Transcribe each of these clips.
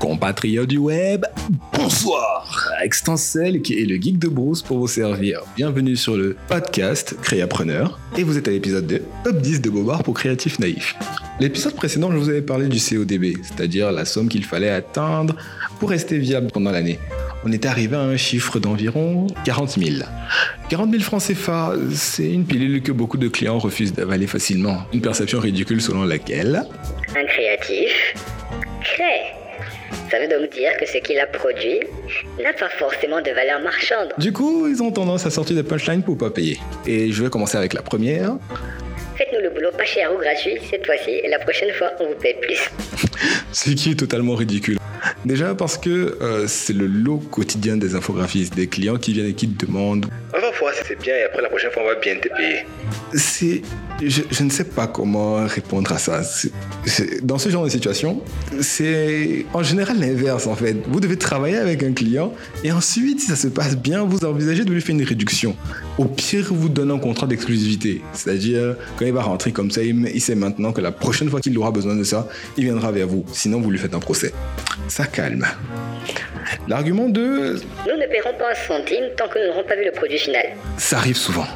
compatriotes du web, bonsoir Extensel qui est le geek de Bruce pour vous servir. Bienvenue sur le podcast Créapreneur et vous êtes à l'épisode 2, Top 10 de Bobard pour créatifs naïfs. L'épisode précédent, je vous avais parlé du CODB, c'est-à-dire la somme qu'il fallait atteindre pour rester viable pendant l'année. On est arrivé à un chiffre d'environ 40 000. 40 000 francs CFA, c'est une pilule que beaucoup de clients refusent d'avaler facilement. Une perception ridicule selon laquelle Un créatif crée. Ça veut donc dire que ce qu'il a produit n'a pas forcément de valeur marchande. Du coup, ils ont tendance à sortir des punchlines pour pas payer. Et je vais commencer avec la première. Faites-nous le boulot pas cher ou gratuit cette fois-ci et la prochaine fois on vous paye plus. Ce qui est totalement ridicule. Déjà parce que euh, c'est le lot quotidien des infographistes, des clients qui viennent et qui te demandent On va voir si c'est bien et après la prochaine fois on va bien te payer. C'est. Je, je ne sais pas comment répondre à ça. Dans ce genre de situation, c'est en général l'inverse en fait. Vous devez travailler avec un client et ensuite, si ça se passe bien, vous envisagez de lui faire une réduction. Au pire, vous donne un contrat d'exclusivité. C'est-à-dire, quand il va rentrer comme ça, il, sait maintenant que la prochaine fois qu'il aura besoin de ça, il viendra vers vous. Sinon, vous lui faites un procès. Ça calme. L'argument 2, Nous ne paierons pas un centime tant que nous n'aurons pas vu le produit final. ça arrive souvent.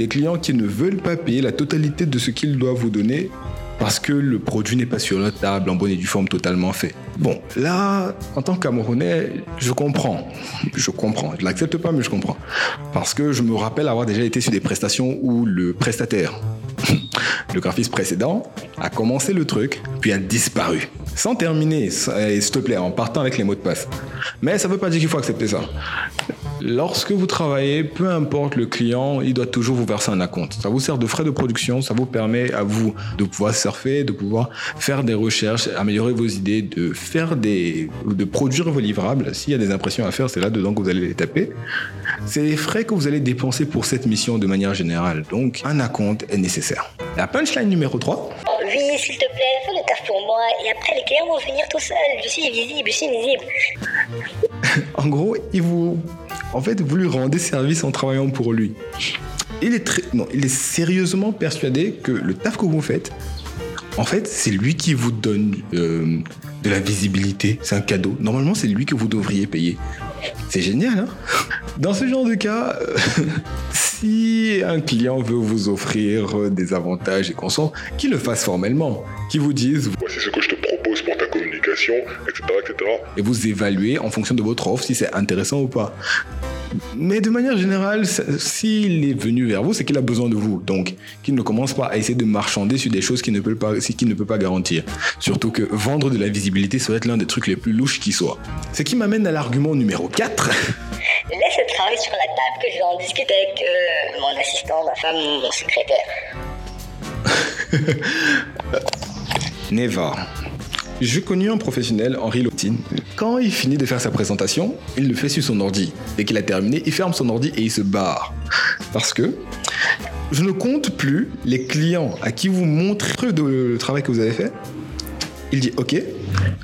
Des clients qui ne veulent pas payer la totalité de ce qu'ils doivent vous donner parce que le produit n'est pas sur leur table en bonne et due forme totalement fait. Bon, là, en tant que Camerounais, je comprends. Je comprends. Je l'accepte pas, mais je comprends. Parce que je me rappelle avoir déjà été sur des prestations où le prestataire, le graphiste précédent, a commencé le truc, puis a disparu. Sans terminer, s'il te plaît, en partant avec les mots de passe. Mais ça ne veut pas dire qu'il faut accepter ça. Lorsque vous travaillez, peu importe le client, il doit toujours vous verser un acompte. Ça vous sert de frais de production, ça vous permet à vous de pouvoir surfer, de pouvoir faire des recherches, améliorer vos idées, de faire des, de produire vos livrables. S'il y a des impressions à faire, c'est là dedans que vous allez les taper. C'est les frais que vous allez dépenser pour cette mission de manière générale. Donc, un acompte est nécessaire. La punchline numéro 3. Oui, s'il te plaît, fais le taf pour moi et après les clients vont venir tout seuls. Je suis visible, je suis visible. En gros, il vous, en fait, vous lui rendez service en travaillant pour lui. Il est non, il est sérieusement persuadé que le taf que vous faites, en fait, c'est lui qui vous donne euh, de la visibilité. C'est un cadeau. Normalement, c'est lui que vous devriez payer. C'est génial, hein? Dans ce genre de cas, euh, si un client veut vous offrir euh, des avantages et consorts, qu'il le fasse formellement. Qu'il vous dise, communication, etc. etc. et vous évaluez en fonction de votre offre si c'est intéressant ou pas. Mais de manière générale, s'il est venu vers vous, c'est qu'il a besoin de vous. Donc, qu'il ne commence pas à essayer de marchander sur des choses qu'il ne peut pas, qu'il ne peut pas garantir. Surtout que vendre de la visibilité serait être l'un des trucs les plus louches qui soit. Ce qui m'amène à l'argument numéro 4. Laisse le travail sur la table que je vais en discuter avec euh, mon assistant, ma femme, mon secrétaire. Neva. J'ai connu un professionnel, Henri Lotine. Quand il finit de faire sa présentation, il le fait sur son ordi. Dès qu'il a terminé, il ferme son ordi et il se barre. Parce que je ne compte plus les clients à qui vous montrez le travail que vous avez fait. Il dit OK,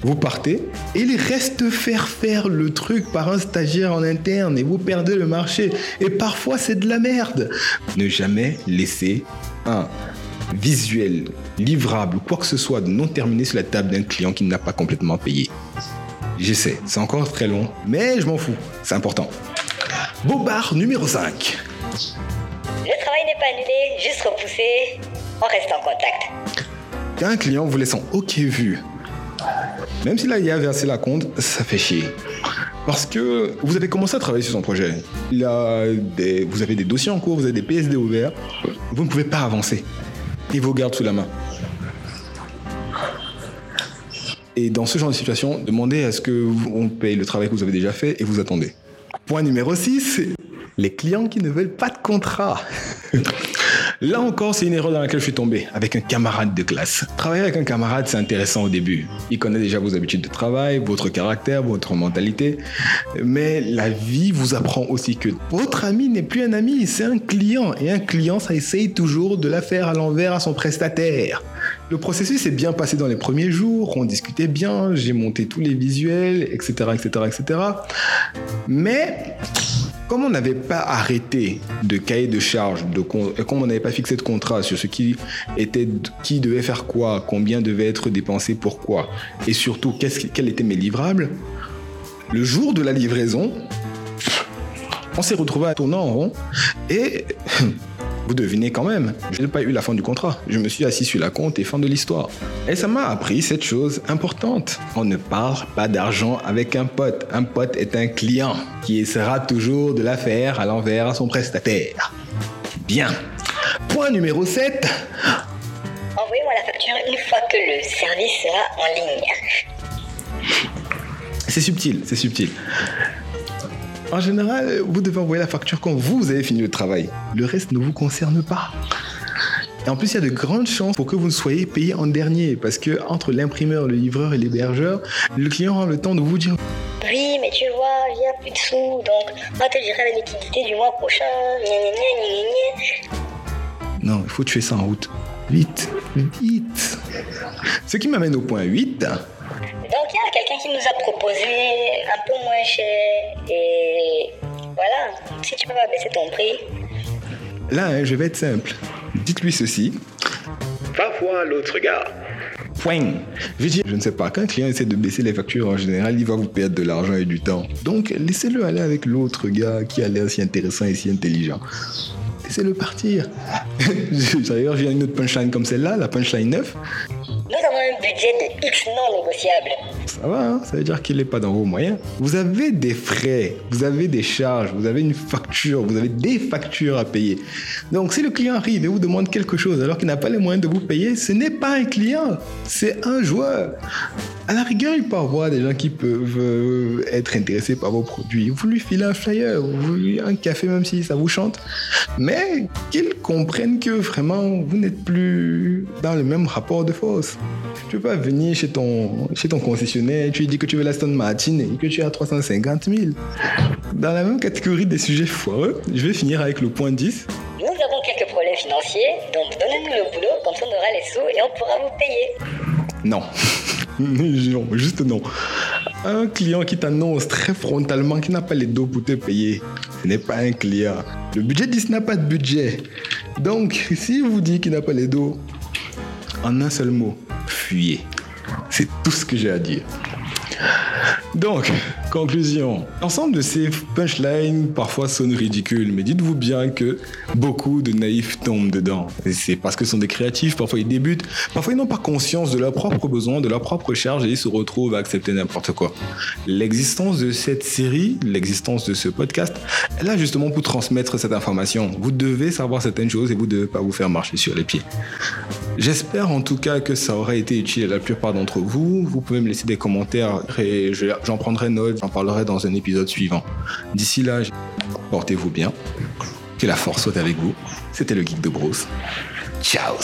vous partez et il reste faire faire le truc par un stagiaire en interne et vous perdez le marché. Et parfois c'est de la merde. Ne jamais laisser un visuel, livrable, quoi que ce soit de non terminé sur la table d'un client qui n'a pas complètement payé. Je sais, c'est encore très long, mais je m'en fous, c'est important. Bobard numéro 5. Le travail n'est pas annulé, juste repoussé. On reste en contact. Quand un client vous laisse en OK vu, même s'il a y a versé la compte, ça fait chier. Parce que vous avez commencé à travailler sur son projet. Il a des, vous avez des dossiers en cours, vous avez des PSD ouverts. Vous ne pouvez pas avancer. Il vous garde sous la main. Et dans ce genre de situation, demandez à ce qu'on paye le travail que vous avez déjà fait et vous attendez. Point numéro 6, les clients qui ne veulent pas de contrat. Là encore, c'est une erreur dans laquelle je suis tombé avec un camarade de classe. Travailler avec un camarade, c'est intéressant au début. Il connaît déjà vos habitudes de travail, votre caractère, votre mentalité. Mais la vie vous apprend aussi que votre ami n'est plus un ami, c'est un client. Et un client, ça essaye toujours de la faire à l'envers à son prestataire. Le processus s'est bien passé dans les premiers jours, on discutait bien, j'ai monté tous les visuels, etc., etc., etc. Mais comme on n'avait pas arrêté de cahier de charge, de comme on n'avait pas fixé de contrat sur ce qui était, qui devait faire quoi, combien devait être dépensé, pourquoi, et surtout quels étaient mes livrables, le jour de la livraison, on s'est retrouvé à tourner en rond et vous devinez quand même, je n'ai pas eu la fin du contrat. Je me suis assis sur la compte et fin de l'histoire. Et ça m'a appris cette chose importante. On ne parle pas d'argent avec un pote. Un pote est un client qui essaiera toujours de la faire à l'envers à son prestataire. Bien. Point numéro 7. Envoyez-moi la facture une fois que le service sera en ligne. C'est subtil, c'est subtil. En général, vous devez envoyer la facture quand vous avez fini le travail. Le reste ne vous concerne pas. Et en plus, il y a de grandes chances pour que vous soyez payé en dernier, parce que entre l'imprimeur, le livreur et l'hébergeur, le client a le temps de vous dire Oui, mais tu vois, il n'y a plus de sous, donc on va te gérer la liquidité du mois prochain. non, il faut tuer ça en route. Vite, vite. Ce qui m'amène au point 8. Donc il y a quelqu'un qui nous a proposé un peu moins cher et voilà, si tu peux pas baisser ton prix. Là, hein, je vais être simple. Dites-lui ceci. Va voir l'autre gars. Point. Je dis, je ne sais pas, quand un client essaie de baisser les factures, en général, il va vous perdre de l'argent et du temps. Donc, laissez-le aller avec l'autre gars qui a l'air si intéressant et si intelligent. Laissez-le partir. D'ailleurs, j'ai une autre punchline comme celle-là, la punchline 9. Nous avons un budget de X non négociable. Ça va, hein ça veut dire qu'il n'est pas dans vos moyens. Vous avez des frais, vous avez des charges, vous avez une facture, vous avez des factures à payer. Donc si le client arrive et vous demande quelque chose alors qu'il n'a pas les moyens de vous payer, ce n'est pas un client, c'est un joueur. À la rigueur, il peut avoir des gens qui peuvent euh, être intéressés par vos produits. Vous lui filez un flyer, vous lui un café même si ça vous chante. Mais qu'ils comprennent que vraiment, vous n'êtes plus dans le même rapport de force. Tu peux pas venir chez ton, chez ton concessionnaire, tu lui dis que tu veux la Stone Martin et que tu as 350 000. Dans la même catégorie des sujets foireux, je vais finir avec le point 10. Nous avons quelques problèmes financiers, donc donnez-nous le boulot, ça on aura les sous et on pourra vous payer. Non. non, juste non. Un client qui t'annonce très frontalement qu'il n'a pas les dos pour te payer, ce n'est pas un client. Le budget 10 n'a pas de budget. Donc, s'il vous dit qu'il n'a pas les dos, en un seul mot, fuyez. C'est tout ce que j'ai à dire. Donc, conclusion. L'ensemble de ces punchlines parfois sonnent ridicules, mais dites-vous bien que beaucoup de naïfs tombent dedans. C'est parce que ce sont des créatifs, parfois ils débutent, parfois ils n'ont pas conscience de leurs propres besoins, de leurs propres charges et ils se retrouvent à accepter n'importe quoi. L'existence de cette série, l'existence de ce podcast, elle a justement pour transmettre cette information. Vous devez savoir certaines choses et vous ne devez pas vous faire marcher sur les pieds. J'espère en tout cas que ça aura été utile à la plupart d'entre vous. Vous pouvez me laisser des commentaires et j'en prendrai note, j'en parlerai dans un épisode suivant. D'ici là, portez-vous bien. Que la force soit avec vous. C'était le Geek de Bruce. Ciao